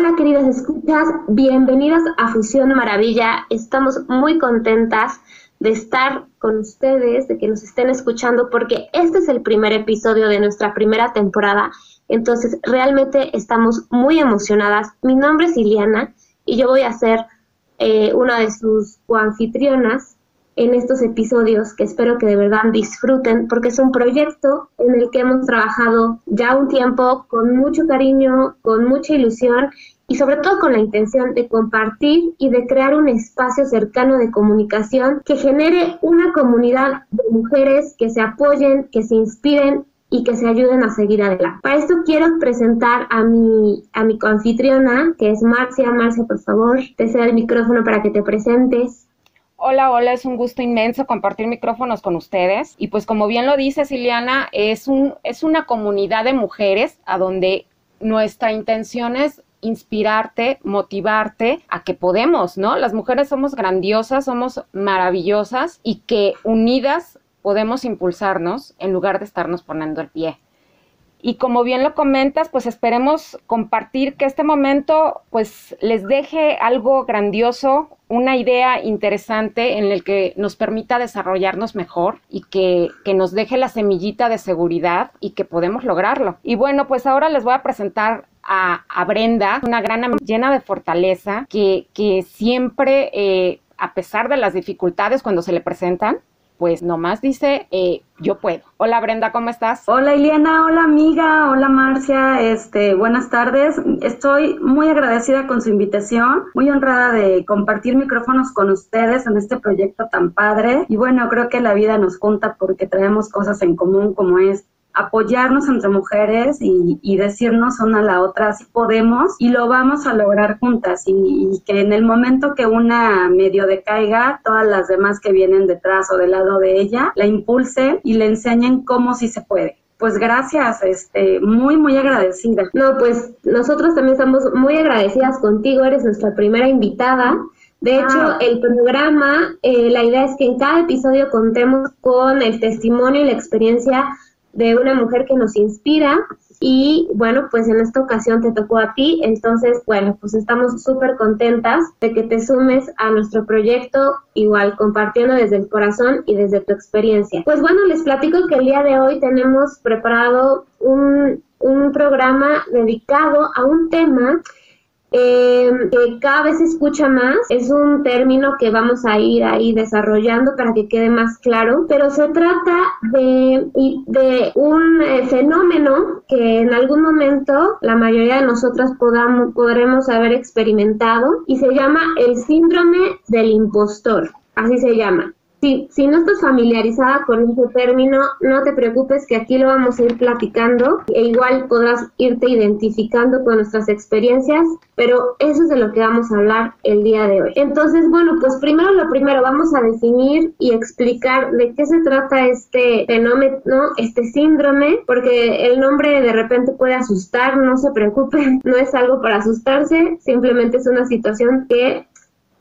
Hola queridas escuchas, bienvenidas a Fusión Maravilla. Estamos muy contentas de estar con ustedes, de que nos estén escuchando, porque este es el primer episodio de nuestra primera temporada. Entonces, realmente estamos muy emocionadas. Mi nombre es Iliana y yo voy a ser eh, una de sus coanfitrionas en estos episodios que espero que de verdad disfruten porque es un proyecto en el que hemos trabajado ya un tiempo con mucho cariño, con mucha ilusión y sobre todo con la intención de compartir y de crear un espacio cercano de comunicación que genere una comunidad de mujeres que se apoyen, que se inspiren y que se ayuden a seguir adelante. Para esto quiero presentar a mi, a mi coanfitriona, que es Marcia. Marcia, por favor, te cedo el micrófono para que te presentes. Hola, hola, es un gusto inmenso compartir micrófonos con ustedes. Y pues como bien lo dice Siliana, es, un, es una comunidad de mujeres a donde nuestra intención es inspirarte, motivarte a que podemos, ¿no? Las mujeres somos grandiosas, somos maravillosas y que unidas podemos impulsarnos en lugar de estarnos poniendo el pie. Y como bien lo comentas, pues esperemos compartir que este momento pues les deje algo grandioso, una idea interesante en el que nos permita desarrollarnos mejor y que, que, nos deje la semillita de seguridad y que podemos lograrlo. Y bueno, pues ahora les voy a presentar a, Brenda, una gran llena de fortaleza que, que siempre, eh, a pesar de las dificultades cuando se le presentan, pues nomás dice, eh, yo puedo. Hola Brenda, ¿cómo estás? Hola Iliana, hola amiga, hola Marcia, este, buenas tardes. Estoy muy agradecida con su invitación, muy honrada de compartir micrófonos con ustedes en este proyecto tan padre. Y bueno, creo que la vida nos junta porque traemos cosas en común como es apoyarnos entre mujeres y, decirnos una a la otra si podemos y lo vamos a lograr juntas y, que en el momento que una medio decaiga, todas las demás que vienen detrás o del lado de ella la impulsen y le enseñen cómo sí se puede. Pues gracias, este, muy, muy agradecida. No, pues nosotros también estamos muy agradecidas contigo, eres nuestra primera invitada. De hecho, ah. el programa, eh, la idea es que en cada episodio contemos con el testimonio y la experiencia de una mujer que nos inspira y bueno, pues en esta ocasión te tocó a ti, entonces bueno, pues estamos súper contentas de que te sumes a nuestro proyecto, igual compartiendo desde el corazón y desde tu experiencia. Pues bueno, les platico que el día de hoy tenemos preparado un, un programa dedicado a un tema eh, que cada vez se escucha más. Es un término que vamos a ir ahí desarrollando para que quede más claro, pero se trata de, de un eh, fenómeno que en algún momento la mayoría de nosotras podamos, podremos haber experimentado y se llama el síndrome del impostor. Así se llama. Si, si no estás familiarizada con ese término, no te preocupes que aquí lo vamos a ir platicando e igual podrás irte identificando con nuestras experiencias, pero eso es de lo que vamos a hablar el día de hoy. Entonces, bueno, pues primero lo primero vamos a definir y explicar de qué se trata este fenómeno, este síndrome, porque el nombre de repente puede asustar, no se preocupen, no es algo para asustarse, simplemente es una situación que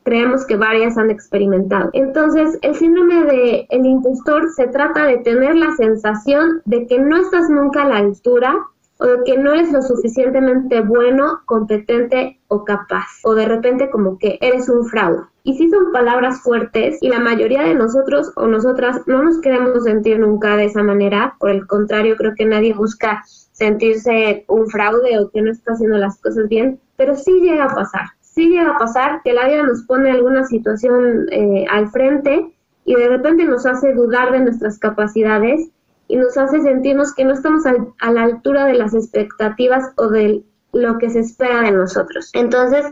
creemos que varias han experimentado. Entonces, el síndrome de el impostor se trata de tener la sensación de que no estás nunca a la altura o de que no eres lo suficientemente bueno, competente o capaz, o de repente como que eres un fraude. Y sí son palabras fuertes y la mayoría de nosotros o nosotras no nos queremos sentir nunca de esa manera, por el contrario, creo que nadie busca sentirse un fraude o que no está haciendo las cosas bien, pero sí llega a pasar sí llega a pasar que la vida nos pone alguna situación eh, al frente y de repente nos hace dudar de nuestras capacidades y nos hace sentirnos que no estamos a la altura de las expectativas o de lo que se espera de nosotros. Entonces,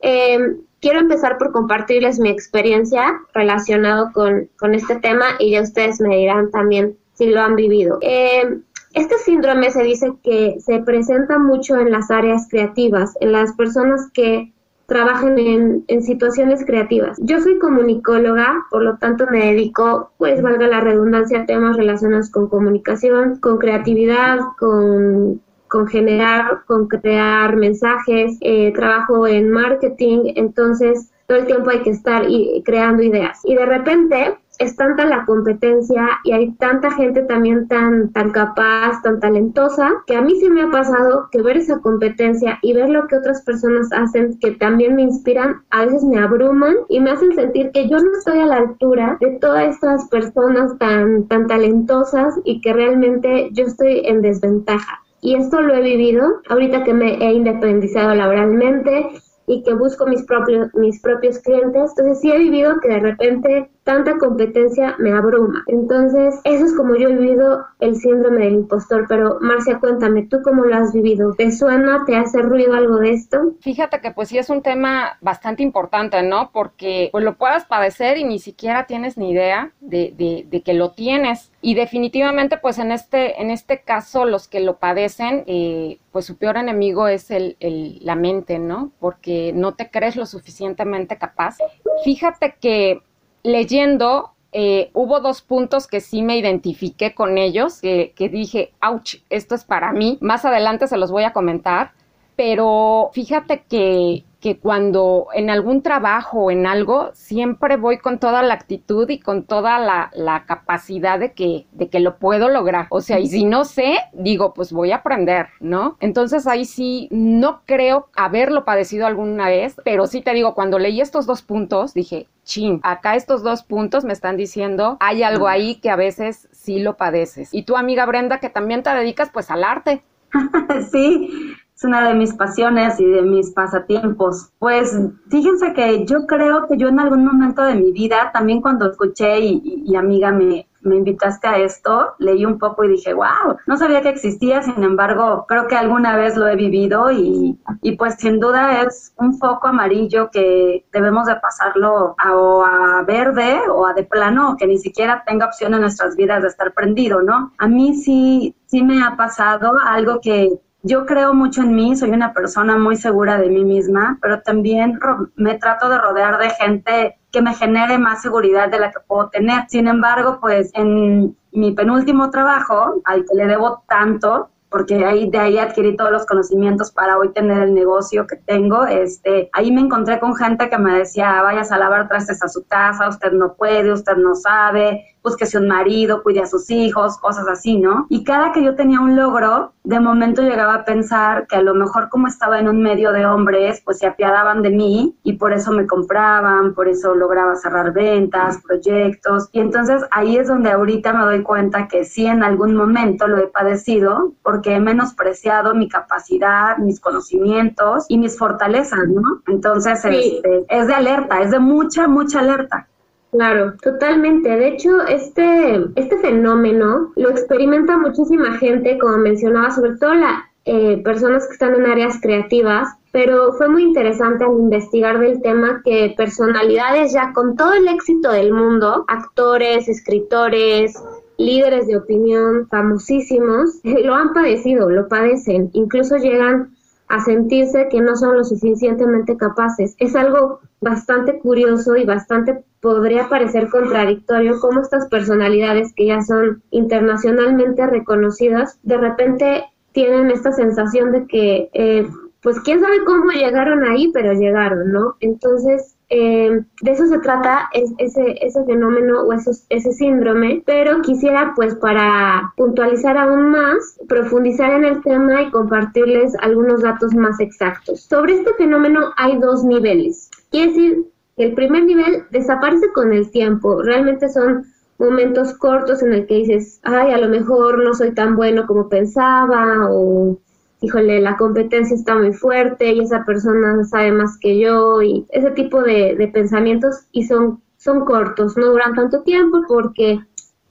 em, quiero empezar por compartirles mi experiencia relacionado con, con, este tema y ya ustedes me dirán también si lo han vivido. Em, Este síndrome se dice que se presenta mucho en las áreas creativas, en las personas que trabajan en, en, situaciones creativas. Yo soy comunicóloga, por lo tanto me dedico, pues valga la redundancia, a temas relacionados con comunicación, con creatividad, con, con generar, con crear mensajes, eh, trabajo en marketing, entonces todo el tiempo hay que estar creando ideas. Y de repente es tanta la competencia y hay tanta gente también tan, tan capaz, tan talentosa, que a mí sí me ha pasado que ver esa competencia y ver lo que otras personas hacen que también me inspiran, a veces me abruman y me hacen sentir que yo no estoy a la altura de todas estas personas tan, tan talentosas y que realmente yo estoy en desventaja. Y esto lo he vivido ahorita que me he independizado laboralmente, y que busco mis propios, mis propios clientes. Entonces sí he vivido que de repente tanta competencia me abruma. Entonces, eso es como yo he vivido el síndrome del impostor. Pero, Marcia, cuéntame, ¿tú cómo lo has vivido? ¿Te suena, te hace ruido algo de esto? Fíjate que pues sí es un tema bastante importante, ¿no? Porque pues lo puedas padecer y ni siquiera tienes ni idea de, de, que lo tienes. Y definitivamente, pues en este, en este caso, los que lo padecen, eh, pues su peor enemigo es el, el, la mente, ¿no? Porque no te crees lo suficientemente capaz. Fíjate que leyendo, eh, hubo dos puntos que sí me identifiqué con ellos, que, que dije, ouch, esto es para mí. Más adelante se los voy a comentar, pero fíjate que que cuando en algún trabajo o en algo, siempre voy con toda la actitud y con toda la, la, capacidad de que, de que lo puedo lograr. O sea, y si no sé, digo, pues voy a aprender, ¿no? Entonces ahí sí, no creo haberlo padecido alguna vez, pero sí te digo, cuando leí estos dos puntos, dije, chin, acá estos dos puntos me están diciendo, hay algo ahí que a veces sí lo padeces. Y tu amiga Brenda, que también te dedicas pues al arte. sí, es una de mis pasiones y de mis pasatiempos. Pues fíjense que yo creo que yo en algún momento de mi vida, también cuando escuché y, amiga me, me invitaste a esto, leí un poco y dije, wow, no sabía que existía, sin embargo, creo que alguna vez lo he vivido y, y pues sin duda es un foco amarillo que debemos de pasarlo a, o a verde o a de plano, que ni siquiera tenga opción en nuestras vidas de estar prendido, ¿no? A mí sí, sí me ha pasado algo que yo creo mucho en mí, soy una persona muy segura de mí misma, pero también me trato de rodear de gente que me genere más seguridad de la que puedo tener. Sin embargo, pues en mi penúltimo trabajo, al que le debo tanto, porque ahí de ahí adquirí todos los conocimientos para hoy tener el negocio que tengo. Este, ahí me encontré con gente que me decía, vayas a lavar trastes a su casa, usted no puede, usted no sabe, búsquese un marido, cuide a sus hijos, cosas así, ¿no? Y cada que yo tenía un logro, de momento llegaba a pensar que a lo mejor como estaba en un medio de hombres, pues se apiadaban de mí y por eso me compraban, por eso lograba cerrar ventas, proyectos. Y entonces ahí es donde ahorita me doy cuenta que sí en algún momento lo he padecido porque he menospreciado mi capacidad, mis conocimientos y mis fortalezas, ¿no? Entonces este, es de alerta, es de mucha, mucha alerta. Claro, totalmente. De hecho, este, este fenómeno lo experimenta muchísima gente, como mencionaba, sobre todo las eh, personas que están en áreas creativas, pero fue muy interesante al investigar del tema que personalidades ya con todo el éxito del mundo, actores, escritores, líderes de opinión famosísimos, lo han padecido, lo padecen, incluso llegan a sentirse que no son lo suficientemente capaces. Es algo bastante curioso y bastante podría parecer contradictorio cómo estas personalidades que ya son internacionalmente reconocidas, de repente tienen esta sensación de que, eh, pues quién sabe cómo llegaron ahí, pero llegaron, ¿no? Entonces, eh, de eso se trata es, ese, ese fenómeno o ese síndrome, pero quisiera pues para puntualizar aún más, profundizar en el tema y compartirles algunos datos más exactos. Sobre este fenómeno hay dos niveles. Quiere decir que el primer nivel desaparece con el tiempo, realmente son momentos cortos en el que dices, ay, a lo mejor no soy tan bueno como pensaba o híjole, la competencia está muy fuerte y esa persona sabe más que yo y ese tipo de, pensamientos y son, son cortos, no duran tanto tiempo porque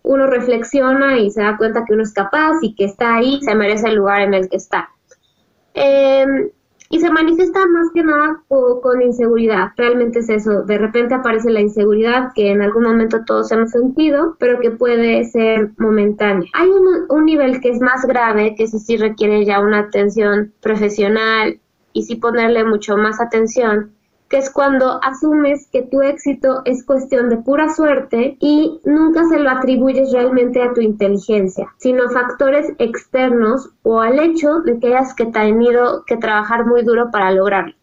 uno reflexiona y se da cuenta que uno es capaz y que está ahí, se merece el lugar en el que está. Em, y se manifiesta más que nada con inseguridad. Realmente es eso. De repente aparece la inseguridad que en algún momento todos hemos sentido, pero que puede ser momentánea. Hay un, un nivel que es más grave, que ese sí requiere ya una atención profesional y sí ponerle mucho más atención, que es cuando asumes que tu éxito es cuestión de pura suerte y nunca se lo atribuyes realmente a tu inteligencia, sino factores externos o al hecho de que hayas que tenido que trabajar muy duro para lograrlo.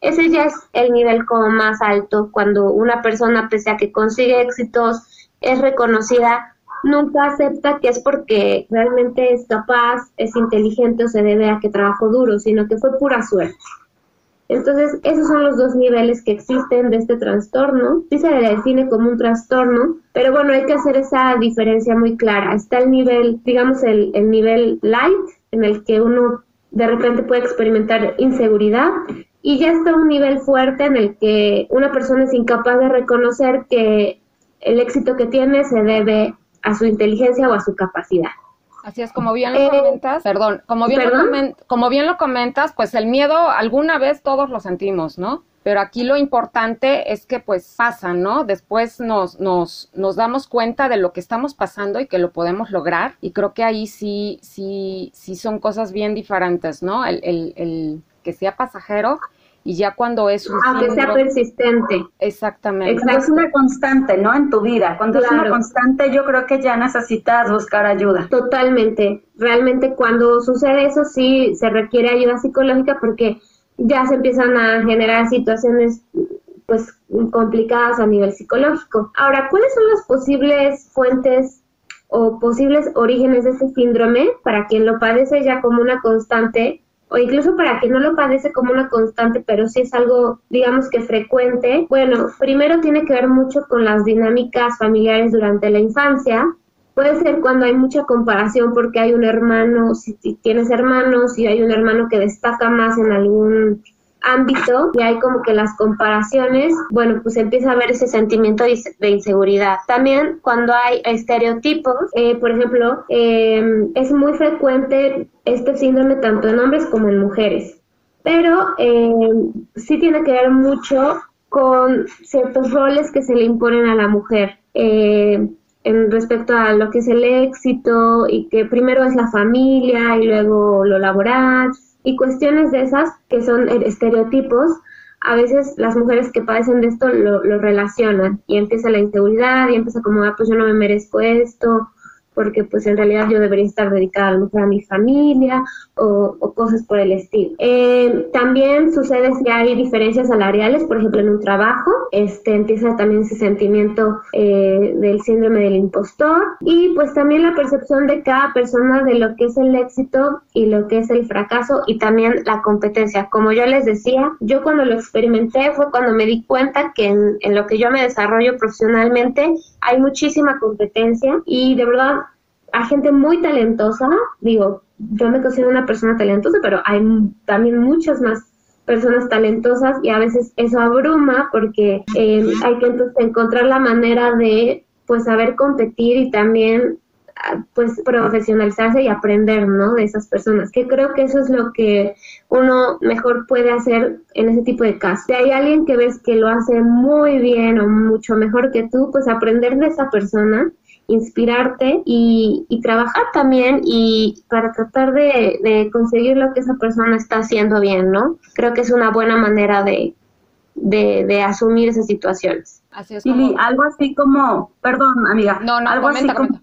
Ese ya es el nivel como más alto, cuando una persona, pese a que consigue éxitos, es reconocida, nunca acepta que es porque realmente es capaz, es inteligente o se debe a que trabajó duro, sino que fue pura suerte. Entonces, esos son los dos niveles que existen de este trastorno. Sí se le define como un trastorno, pero bueno, hay que hacer esa diferencia muy clara. Está el nivel, digamos, el, el nivel light, en el que uno de repente puede experimentar inseguridad, y ya está un nivel fuerte en el que una persona es incapaz de reconocer que el éxito que tiene se debe a su inteligencia o a su capacidad. Así es, como bien lo eh, comentas, perdón, como bien, Lo como bien lo comentas, pues el miedo alguna vez todos lo sentimos, ¿no? Pero aquí lo importante es que pues pasa, ¿no? Después nos, nos, nos damos cuenta de lo que estamos pasando y que lo podemos lograr. Y creo que ahí sí, sí, sí son cosas bien diferentes, ¿no? El, el, el que sea pasajero y ya cuando es un aunque sea persistente. Exactamente. Cuando es una constante no en tu vida. Cuando es una constante yo creo que ya necesitas buscar ayuda. Totalmente. Realmente cuando sucede eso sí se requiere ayuda psicológica porque ya se empiezan a generar situaciones pues complicadas a nivel psicológico. Ahora cuáles son las posibles fuentes o posibles orígenes de este síndrome para quien lo padece ya como una constante o incluso para que no lo padece como una constante, pero sí es algo, digamos que frecuente, bueno, primero tiene que ver mucho con las dinámicas familiares durante la infancia. Puede ser cuando hay mucha comparación porque hay un hermano, si tienes hermanos y hay un hermano que destaca más en algún ámbito y hay como que las comparaciones, bueno, pues empieza a haber ese sentimiento de inseguridad. También cuando hay estereotipos, eh, por ejemplo, em, es muy frecuente este síndrome tanto en hombres como en mujeres, pero em, sí tiene que ver mucho con ciertos roles que se le imponen a la mujer. Eh, en respecto a lo que es el éxito y que primero es la familia y luego lo laboral y cuestiones de esas que son estereotipos, a veces las mujeres que padecen de esto lo, lo relacionan y empieza la inseguridad y empieza como, ah, pues yo no me merezco esto, porque pues en realidad yo debería estar dedicada a lo mejor a mi familia o, cosas por el estilo. Eh, también sucede si hay diferencias salariales, por ejemplo en un trabajo, este empieza también ese sentimiento eh, del síndrome del impostor y pues también la percepción de cada persona de lo que es el éxito y lo que es el fracaso y también la competencia. Como yo les decía, yo cuando lo experimenté fue cuando me di cuenta que en, en lo que yo me desarrollo profesionalmente hay muchísima competencia y de verdad hay gente muy talentosa, digo, yo me considero una persona talentosa, pero hay también muchas más personas talentosas y a veces eso abruma porque eh, hay que entonces encontrar la manera de pues saber competir y también ah, pues profesionalizarse y aprender, ¿no? De esas personas, que creo que eso es lo que uno mejor puede hacer en ese tipo de casos. Si hay alguien que ves que lo hace muy bien o mucho mejor que tú, pues aprender de esa persona inspirarte y, trabajar también y para tratar de, conseguir lo que esa persona está haciendo bien, ¿no? Creo que es una buena manera de, de, asumir esas situaciones. Así es algo así como, perdón amiga, no, no, algo así como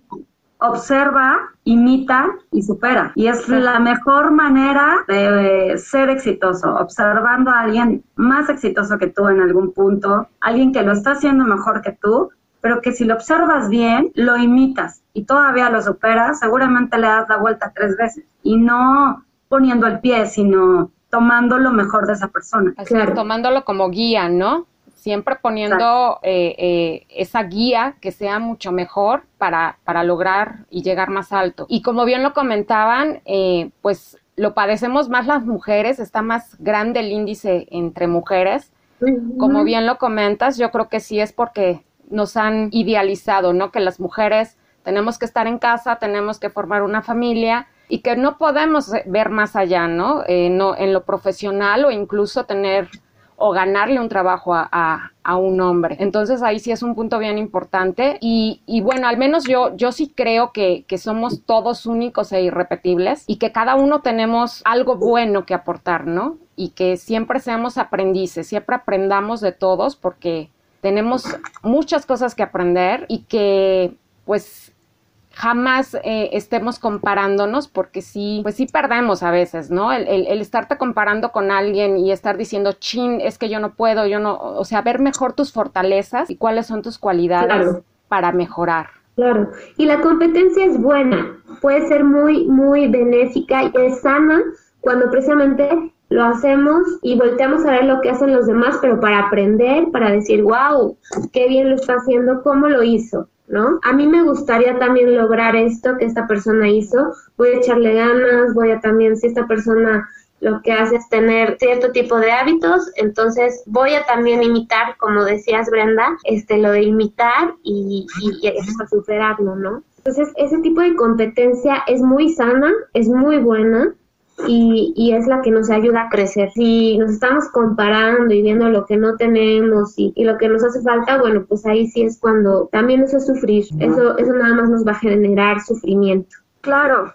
observa, imita y supera. Y es la mejor manera de ser exitoso, observando a alguien más exitoso que tú en algún punto, alguien que lo está haciendo mejor que tú, pero que si lo observas bien, lo imitas y todavía lo superas, seguramente le das la vuelta tres veces y no poniendo el pie, sino tomando lo mejor de esa persona. claro. tomándolo como guía, ¿no? Siempre poniendo eh, eh, esa guía que sea mucho mejor para, para lograr y llegar más alto. Y como bien lo comentaban, eh, pues lo padecemos más las mujeres, está más grande el índice entre mujeres. Como bien lo comentas, yo creo que sí es porque nos han idealizado, ¿no? Que las mujeres tenemos que estar en casa, tenemos que formar una familia y que no podemos ver más allá, ¿no? Eh, no en lo profesional o incluso tener o ganarle un trabajo a, un hombre. Entonces ahí sí es un punto bien importante y, y bueno, al menos yo, yo sí creo que, que, somos todos únicos e irrepetibles y que cada uno tenemos algo bueno que aportar, ¿no? Y que siempre seamos aprendices, siempre aprendamos de todos porque tenemos muchas cosas que aprender y que pues jamás eh, estemos comparándonos porque sí, pues sí perdemos a veces, ¿no? El, el, estarte comparando con alguien y estar diciendo, chin, es que yo no puedo, yo no, o sea, ver mejor tus fortalezas y cuáles son tus cualidades para mejorar. Claro, y la competencia es buena, puede ser muy, muy benéfica y es sana cuando precisamente lo hacemos y volteamos a ver lo que hacen los demás, pero para aprender, para decir, wow, qué bien lo está haciendo, cómo lo hizo. ¿no? A mí me gustaría también lograr esto que esta persona hizo, voy a echarle ganas, voy a también, si esta persona lo que hace es tener cierto tipo de hábitos, entonces voy a también imitar, como decías Brenda, este lo de imitar y, y, hasta superarlo, ¿no? Entonces ese tipo de competencia es muy sana, es muy buena, y, y, es la que nos ayuda a crecer. Si nos estamos comparando y viendo lo que no tenemos y, y, lo que nos hace falta, bueno, pues ahí sí es cuando también eso es sufrir, eso, eso nada más nos va a generar sufrimiento. Claro,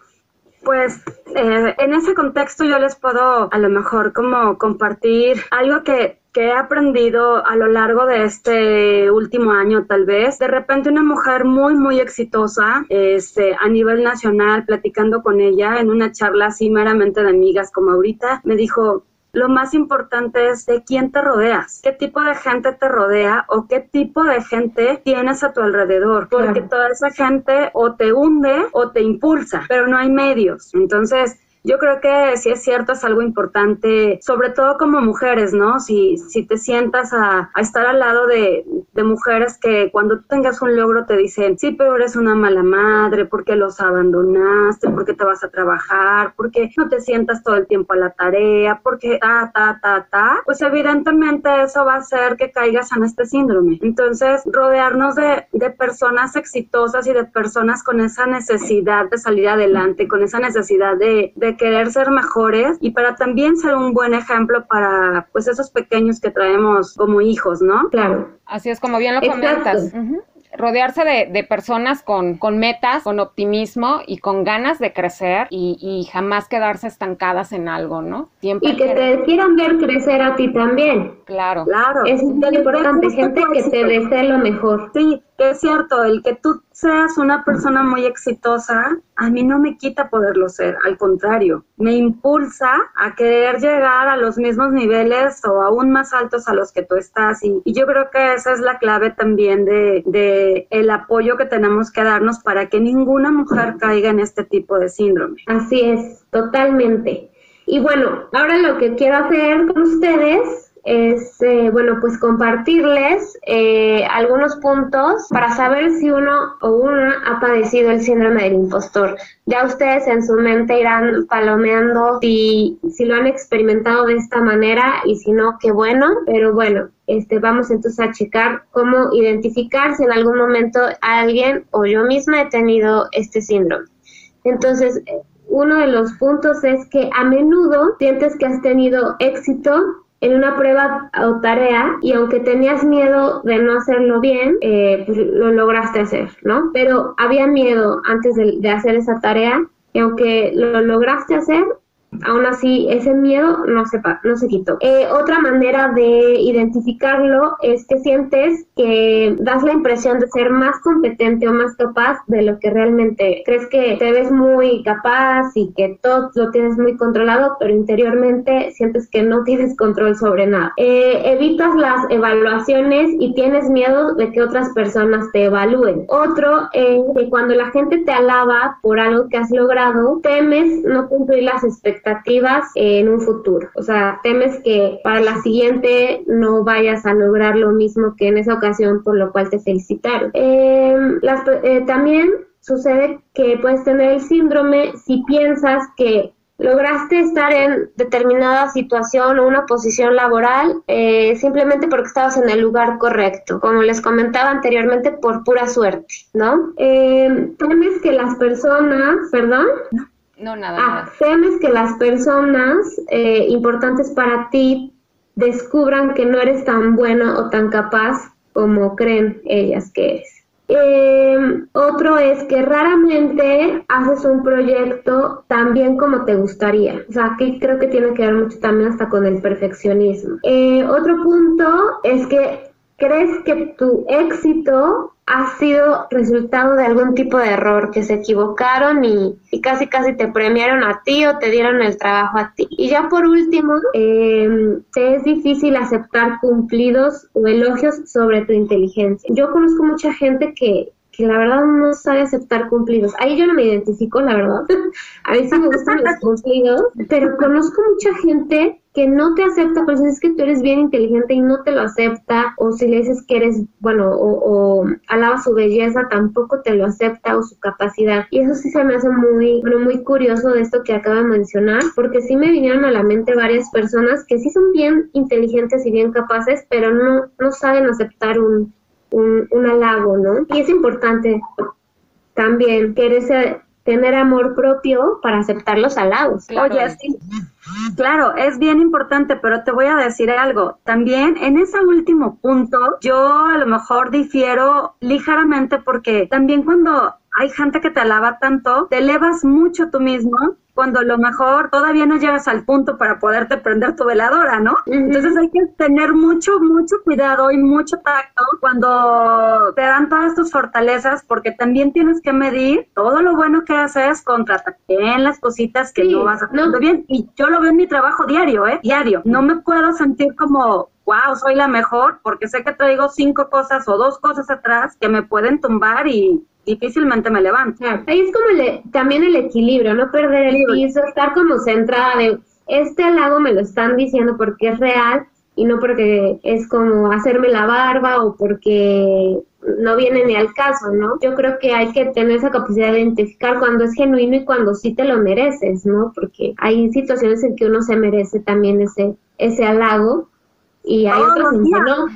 pues eh, en ese contexto yo les puedo a lo mejor como compartir algo que que he aprendido a lo largo de este último año tal vez. De repente una mujer muy, muy exitosa este, a nivel nacional, platicando con ella en una charla así meramente de amigas como ahorita, me dijo, lo más importante es de quién te rodeas, qué tipo de gente te rodea o qué tipo de gente tienes a tu alrededor, porque toda esa gente o te hunde o te impulsa, pero no hay medios. Entonces, yo creo que sí es cierto, es algo importante, sobre todo como mujeres, ¿no? Si, si te sientas a, estar al lado de, mujeres que cuando tengas un logro te dicen, sí, pero eres una mala madre, porque los abandonaste? porque te vas a trabajar? porque no te sientas todo el tiempo a la tarea? porque ta, ta, ta, ta? Pues evidentemente eso va a hacer que caigas en este síndrome. Entonces, rodearnos de, de personas exitosas y de personas con esa necesidad de salir adelante, con esa necesidad de querer ser mejores y para también ser un buen ejemplo para pues esos pequeños que traemos como hijos, ¿no? Claro. Así es como bien lo comentas. rodearse de, personas con, con, metas, con optimismo y con ganas de crecer y, jamás quedarse estancadas en algo, ¿no? y que te quieran ver crecer a ti también. Claro. Claro. Es muy importante, gente que te desee lo mejor. Sí, que es cierto, el que tú seas una persona muy exitosa, a mí no me quita poderlo ser, al contrario, me impulsa a querer llegar a los mismos niveles o aún más altos a los que tú estás y, yo creo que esa es la clave también de, de, el apoyo que tenemos que darnos para que ninguna mujer caiga en este tipo de síndrome. Así es, totalmente. Y bueno, ahora lo que quiero hacer con ustedes es, eh, bueno, pues compartirles eh, algunos puntos para saber si uno o una ha padecido el síndrome del impostor. Ya ustedes en su mente irán palomeando si, si lo han experimentado de esta manera y si no, qué bueno. Pero bueno, este, vamos entonces a checar cómo identificar si en algún momento alguien o yo misma he tenido este síndrome. Entonces, uno de los puntos es que a menudo sientes que has tenido éxito en una prueba o tarea y aunque tenías miedo de no hacerlo bien, eh, pues lo lograste hacer, ¿no? Pero había miedo antes de, de hacer esa tarea y aunque lo lograste hacer, Aún así, ese miedo no se, no se quitó. Eh, otra manera de identificarlo es que sientes que das la impresión de ser más competente o más capaz de lo que realmente crees que te ves muy capaz y que todo lo tienes muy controlado, pero interiormente sientes que no tienes control sobre nada. Eh, evitas las evaluaciones y tienes miedo de que otras personas te evalúen. Otro es que cuando la gente te alaba por algo que has logrado, temes no cumplir las expectativas expectativas en un futuro. O sea, temes que para la siguiente no vayas a lograr lo mismo que en esa ocasión, por lo cual te felicitaron. Em, eh, también sucede que puedes tener el síndrome si piensas que lograste estar en determinada situación o una posición laboral eh, simplemente porque estabas en el lugar correcto, como les comentaba anteriormente, por pura suerte, ¿no? Eh, temes que las personas, perdón. Nada. Ah, temes que las personas eh, importantes para ti descubran que no eres tan bueno o tan capaz como creen ellas que eres. Eh, otro es que raramente haces un proyecto tan bien como te gustaría. O sea, aquí creo que tiene que ver mucho también hasta con el perfeccionismo. Eh, otro punto es que crees que tu éxito ha sido resultado de algún tipo de error, que se equivocaron y, casi casi te premiaron a ti o te dieron el trabajo a ti. Y ya por último, eh, te es difícil aceptar cumplidos o elogios sobre tu inteligencia. Yo conozco mucha gente que, que la verdad no sabe aceptar cumplidos. Ahí yo no me identifico, la verdad. a mí sí me gustan los cumplidos, pero conozco mucha gente que no te acepta, pero si es que tú eres bien inteligente y no te lo acepta, o si le dices que eres, bueno, o, alaba su belleza, tampoco te lo acepta o su capacidad. Y eso sí se me hace muy, bueno, muy curioso de esto que acabo de mencionar, porque sí me vinieron a la mente varias personas que sí son bien inteligentes y bien capaces, pero no, no saben aceptar un, un, un halago, ¿no? Y es importante también querer tener amor propio para aceptar los halagos. Oye, sí, Claro, es bien importante, pero te voy a decir algo. También en ese último punto, yo a lo mejor difiero ligeramente porque también cuando hay gente que te alaba tanto, te elevas mucho tú mismo cuando a lo mejor todavía no llegas al punto para poderte prender tu veladora, ¿no? Entonces hay que tener mucho, mucho cuidado y mucho tacto cuando te dan todas tus fortalezas, porque también tienes que medir todo lo bueno que haces contra también las cositas que no vas haciendo bien. Y yo lo veo en mi trabajo diario, ¿eh? Diario. No me puedo sentir como wow, soy la mejor, porque sé que traigo cinco cosas o dos cosas atrás que me pueden tumbar y difícilmente me levanto. ahí es como también el equilibrio, no perder el piso, estar como centrada de este halago me lo están diciendo porque es real y no porque es como hacerme la barba o porque no viene ni al caso, ¿no? Yo creo que hay que tener esa capacidad de identificar cuando es genuino y cuando sí te lo mereces, ¿no? Porque hay situaciones en que uno se merece también ese, ese halago y hay otros en que no.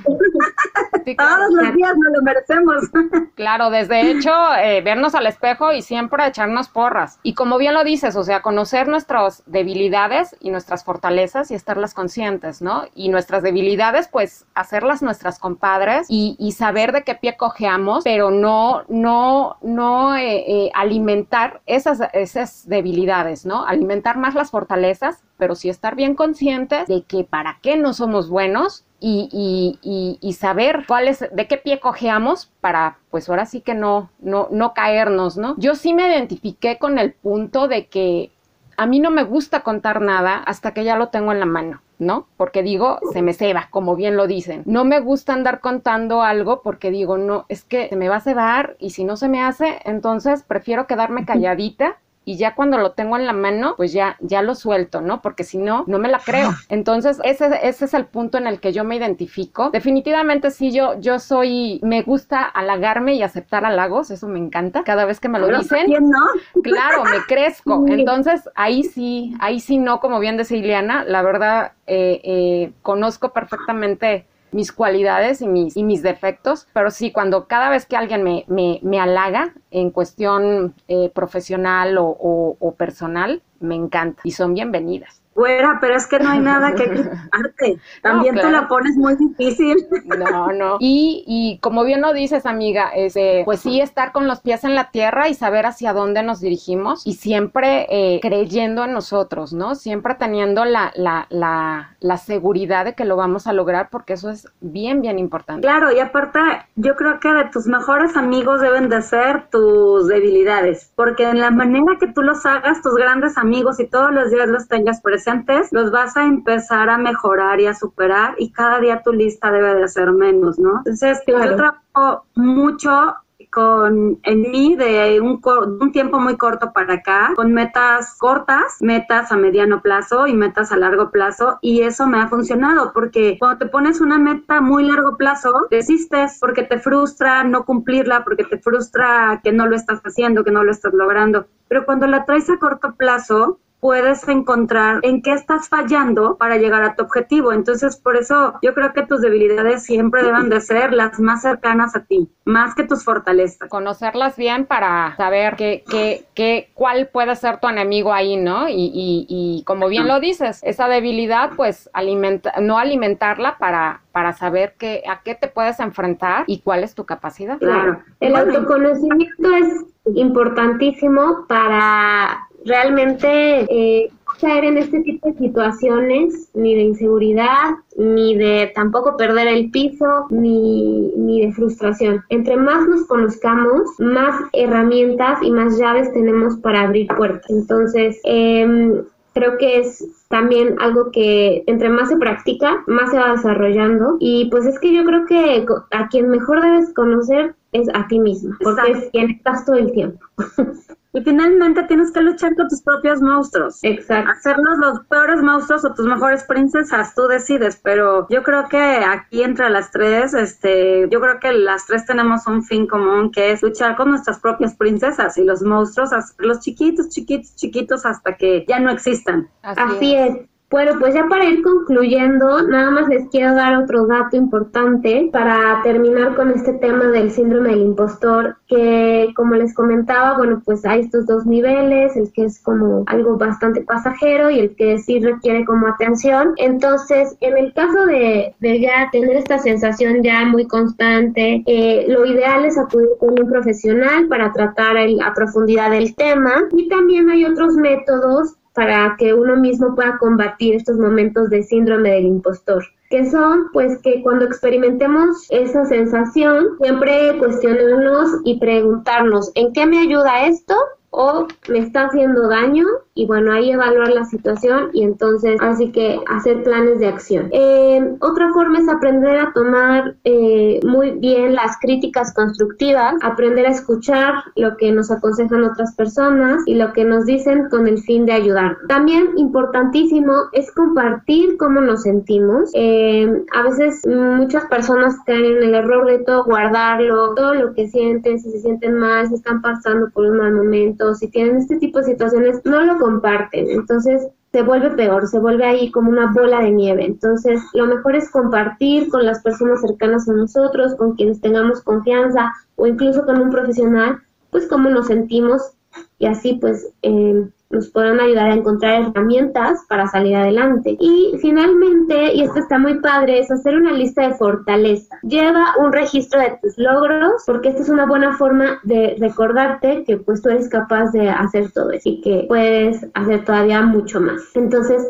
Todos los días nos lo merecemos. Claro, desde hecho, eh, vernos al espejo y siempre echarnos porras. Y como bien lo dices, o sea, conocer nuestras debilidades y nuestras fortalezas y estarlas conscientes, ¿no? Y nuestras debilidades, pues, hacerlas nuestras compadres y, y saber de qué pie cojeamos, pero no, no, no eh, eh, alimentar esas, esas debilidades, ¿no? Alimentar más las fortalezas pero sí estar bien conscientes de que para qué no somos buenos y, y, y, saber cuál es, de qué pie cojeamos para, pues ahora sí que no, no, no caernos, ¿no? Yo sí me identifiqué con el punto de que a mí no me gusta contar nada hasta que ya lo tengo en la mano. ¿no? Porque digo, se me ceba, como bien lo dicen. No me gusta andar contando algo porque digo, no, es que se me va a cebar y si no se me hace, entonces prefiero quedarme calladita y ya cuando lo tengo en la mano, pues ya, ya lo suelto, ¿no? Porque si no, no me la creo. Entonces, ese, ese es el punto en el que yo me identifico. Definitivamente sí, yo, yo soy, me gusta halagarme y aceptar halagos, eso me encanta. Cada vez que me lo dicen, no? claro, me crezco. Entonces, ahí sí, ahí sí no, como bien decía Ileana, la verdad, eh, eh, conozco perfectamente mis cualidades y mis, y mis defectos, pero sí, cuando cada vez que alguien me, me, me halaga en cuestión eh, profesional o, o personal, me encanta y son bienvenidas. Güera, pero es que no hay nada que quitarte. También te la pones muy difícil. No, no. Y, y como bien lo dices, amiga, este, pues sí, estar con los pies en la tierra y saber hacia dónde nos dirigimos y siempre eh, creyendo en nosotros, ¿no? Siempre teniendo la, la, la, la seguridad de que lo vamos a lograr porque eso es bien, bien importante. Claro, y aparte, yo creo que de tus mejores amigos deben de ser tus debilidades, porque en la manera que tú los hagas, tus grandes amigos y todos los días los tengas por los vas a empezar a mejorar y a superar y cada día tu lista debe de ser menos, ¿no? Entonces, yo trabajo mucho con en mí de un, un, tiempo muy corto para acá, con metas cortas, metas a mediano plazo y metas a largo plazo y eso me ha funcionado porque cuando te pones una meta muy largo plazo, desistes porque te frustra no cumplirla, porque te frustra que no lo estás haciendo, que no lo estás logrando, pero cuando la traes a corto plazo, puedes encontrar en qué estás fallando para llegar a tu objetivo. Entonces, por eso yo creo que tus debilidades siempre deben de ser las más cercanas a ti, más que tus fortalezas. Conocerlas bien para saber qué, qué, qué, cuál puede ser tu enemigo ahí, ¿no? Y, y, y como bien lo dices, esa debilidad, pues alimenta, no alimentarla para, para saber que, a qué te puedes enfrentar y cuál es tu capacidad. Claro, el autoconocimiento es importantísimo para realmente eh, caer en este tipo de situaciones, ni de inseguridad, ni de tampoco perder el piso, ni, ni de frustración. Entre más nos conozcamos, más herramientas y más llaves tenemos para abrir puertas. Entonces, eh, creo que es también algo que entre más se practica, más se va desarrollando. Y pues es que yo creo que a quien mejor debes conocer es a ti misma, porque es quien estás todo el tiempo. Y finalmente tienes que luchar con tus propios monstruos. Exacto. Hacernos los peores monstruos o tus mejores princesas, tú decides, pero yo creo que aquí entre las tres, este, yo creo que las tres tenemos un fin común que es luchar con nuestras propias princesas y los monstruos, hacerlos chiquitos, chiquitos, chiquitos hasta que ya no existan. Así, Así es. es. Bueno, pues ya para ir concluyendo, nada más les quiero dar otro dato importante para terminar con este tema del síndrome del impostor, que como les comentaba, bueno, pues hay estos dos niveles, el que es como algo bastante pasajero y el que sí requiere como atención. Entonces, en el caso de, de ya tener esta sensación ya muy constante, eh, lo ideal es acudir con un profesional para tratar el, a profundidad el tema y también hay otros métodos para que uno mismo pueda combatir estos momentos de síndrome del impostor que son pues que cuando experimentemos esa sensación siempre cuestionarnos y preguntarnos ¿en qué me ayuda esto? o me está haciendo daño y bueno, ahí evaluar la situación y entonces así que hacer planes de acción. Eh, otra forma es aprender a tomar eh, muy bien las críticas constructivas, aprender a escuchar lo que nos aconsejan otras personas y lo que nos dicen con el fin de ayudar. También importantísimo es compartir cómo nos sentimos. Eh, a veces muchas personas caen en el error de todo guardarlo, todo lo que sienten, si se sienten mal, si están pasando por un mal momento si tienen este tipo de situaciones, no lo comparten. Entonces, se vuelve peor, se vuelve ahí como una bola de nieve. Entonces, lo mejor es compartir con las personas cercanas a nosotros, con quienes tengamos confianza o incluso con un profesional, pues cómo nos sentimos y así pues eh, nos podrán ayudar a encontrar herramientas para salir adelante. Y finalmente, y esto está muy padre, es hacer una lista de fortaleza. Lleva un registro de tus logros, porque esta es una buena forma de recordarte que pues tú eres capaz de hacer todo eso y que puedes hacer todavía mucho más. Entonces,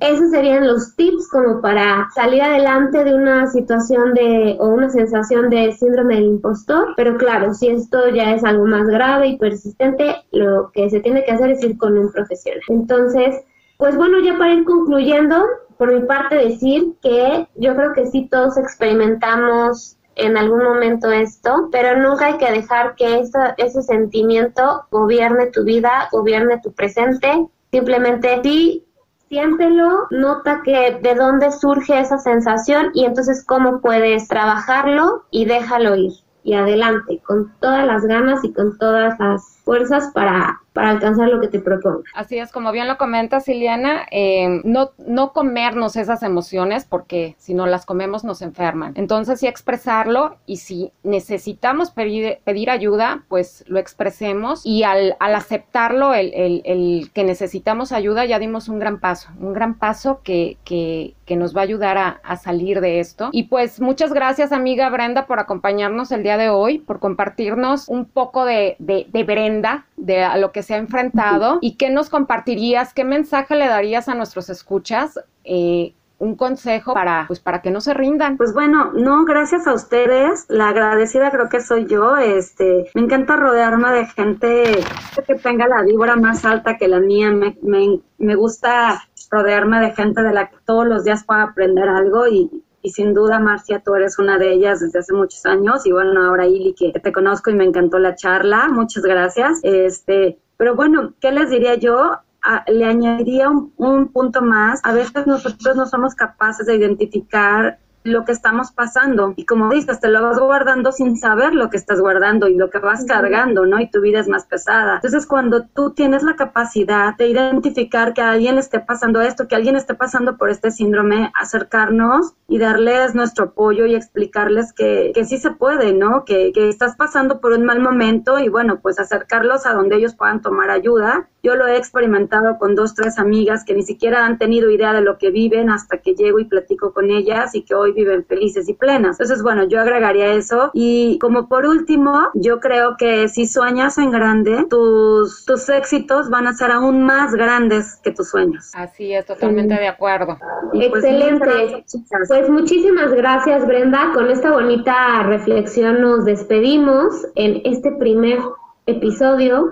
esos serían los tips como para salir adelante de una situación de o una sensación de síndrome del impostor. Pero claro, si esto ya es algo más grave y persistente, lo que se tiene que hacer es ir con un profesional. Entonces, pues bueno, ya para ir concluyendo, por mi parte decir que yo creo que sí todos experimentamos en algún momento esto, pero nunca hay que dejar que ese sentimiento gobierne tu vida, gobierne tu presente. Simplemente sí siéntelo, nota que de dónde surge esa sensación y entonces cómo puedes trabajarlo y déjalo ir. Y adelante, con todas las ganas y con todas las fuerzas para para alcanzar lo que te propongas. Así es, como bien lo comenta Siliana, eh, no, no comernos esas emociones porque si no las comemos nos enferman. Entonces sí expresarlo y si necesitamos pedir, pedir ayuda, pues lo expresemos y al, al aceptarlo, el, el, el, que necesitamos ayuda, ya dimos un gran paso, un gran paso que, que, que nos va a ayudar a, a, salir de esto. Y pues muchas gracias amiga Brenda por acompañarnos el día de hoy, por compartirnos un poco de, de, de Brenda, de a lo que se ha enfrentado y qué nos compartirías, qué mensaje le darías a nuestros escuchas. Eh, un consejo para pues para que no se rindan. Pues bueno, no, gracias a ustedes, la agradecida creo que soy yo, este, me encanta rodearme de gente que tenga la víbora más alta que la mía, me, me, me gusta rodearme de gente de la que todos los días pueda aprender algo y, y sin duda, Marcia, tú eres una de ellas desde hace muchos años. Y bueno, ahora Ili, que te conozco y me encantó la charla. Muchas gracias. Este, pero bueno, ¿qué les diría yo? A, le añadiría un punto más. A veces nosotros no somos capaces de identificar lo que estamos pasando. Y como dices, te lo vas guardando sin saber lo que estás guardando y lo que vas cargando, ¿no? Y tu vida es más pesada. Entonces, cuando tú tienes la capacidad de identificar que a alguien esté pasando esto, que alguien esté pasando por este síndrome, acercarnos y darles nuestro apoyo y explicarles que, que sí se puede, ¿no? Que, que estás pasando por un mal momento y bueno, pues acercarlos a donde ellos puedan tomar ayuda. Yo lo he experimentado con dos, tres amigas que ni siquiera han tenido idea de lo que viven hasta que llego y platico con ellas y que hoy viven felices y plenas. Entonces, bueno, yo agregaría eso. Y como por último, yo creo que si sueñas en grande, tus, tus éxitos van a ser aún más grandes que tus sueños. Así es, totalmente de acuerdo. Pues, Excelente. Pues muchísimas gracias, Brenda. Con esta bonita reflexión nos despedimos en este primer episodio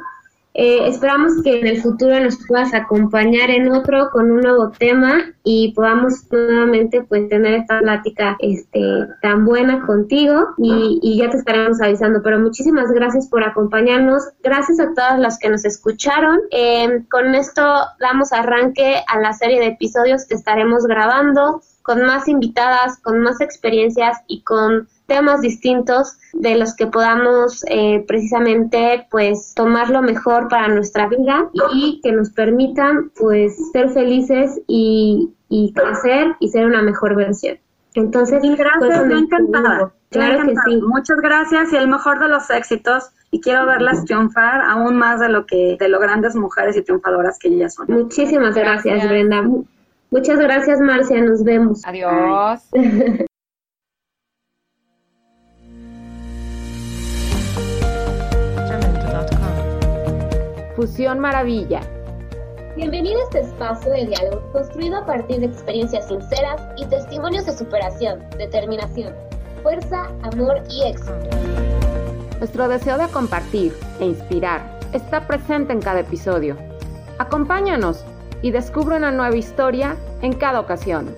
eh, esperamos que en el futuro nos puedas acompañar en otro con un nuevo tema y podamos nuevamente pues tener esta plática este tan buena contigo y, ya te estaremos avisando. Pero muchísimas gracias por acompañarnos. Gracias a todas las que nos escucharon. Em, con esto damos arranque a la serie de episodios que estaremos grabando con más invitadas, con más experiencias y con temas distintos de los que podamos eh, precisamente pues tomar lo mejor para nuestra vida y que nos permitan pues ser felices y, crecer y ser una mejor versión. Entonces, gracias, pues, me encantada. Claro que sí. Muchas gracias y el mejor de los éxitos y quiero verlas triunfar aún más de lo que de lo grandes mujeres y triunfadoras que ellas son. Muchísimas gracias, Brenda. Muchas gracias, Marcia. Nos vemos. Adiós. Fusión Maravilla. Bienvenido a este espacio de diálogo construido a partir de experiencias sinceras y testimonios de superación, determinación, fuerza, amor y éxito. Nuestro deseo de compartir e inspirar está presente en cada episodio. Acompáñanos y descubre una nueva historia en cada ocasión.